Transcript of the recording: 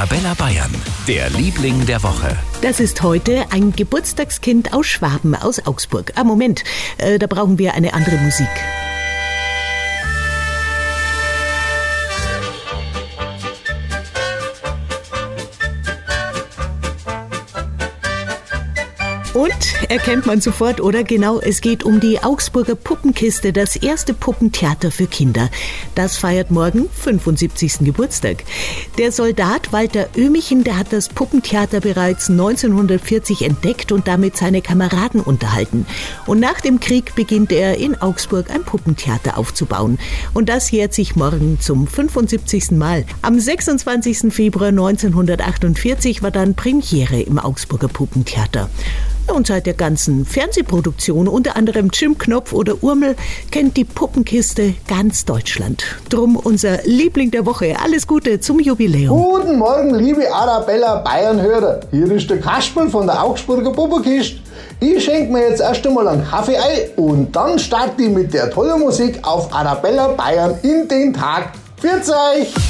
Arabella Bayern, der Liebling der Woche. Das ist heute ein Geburtstagskind aus Schwaben, aus Augsburg. Ah, Moment, äh, da brauchen wir eine andere Musik. Und erkennt man sofort, oder genau, es geht um die Augsburger Puppenkiste, das erste Puppentheater für Kinder. Das feiert morgen 75. Geburtstag. Der Soldat Walter Ömichen, der hat das Puppentheater bereits 1940 entdeckt und damit seine Kameraden unterhalten. Und nach dem Krieg beginnt er in Augsburg ein Puppentheater aufzubauen. Und das jährt sich morgen zum 75. Mal. Am 26. Februar 1948 war dann Premiere im Augsburger Puppentheater. Und seit der ganzen Fernsehproduktion, unter anderem Jim Knopf oder Urmel, kennt die Puppenkiste ganz Deutschland. Drum unser Liebling der Woche. Alles Gute zum Jubiläum. Guten Morgen, liebe Arabella Bayern-Hörer. Hier ist der Kasperl von der Augsburger Puppenkiste. Ich schenke mir jetzt erst einmal einen Kaffee ein und dann starte ich mit der tollen Musik auf Arabella Bayern in den Tag. Pfiat euch!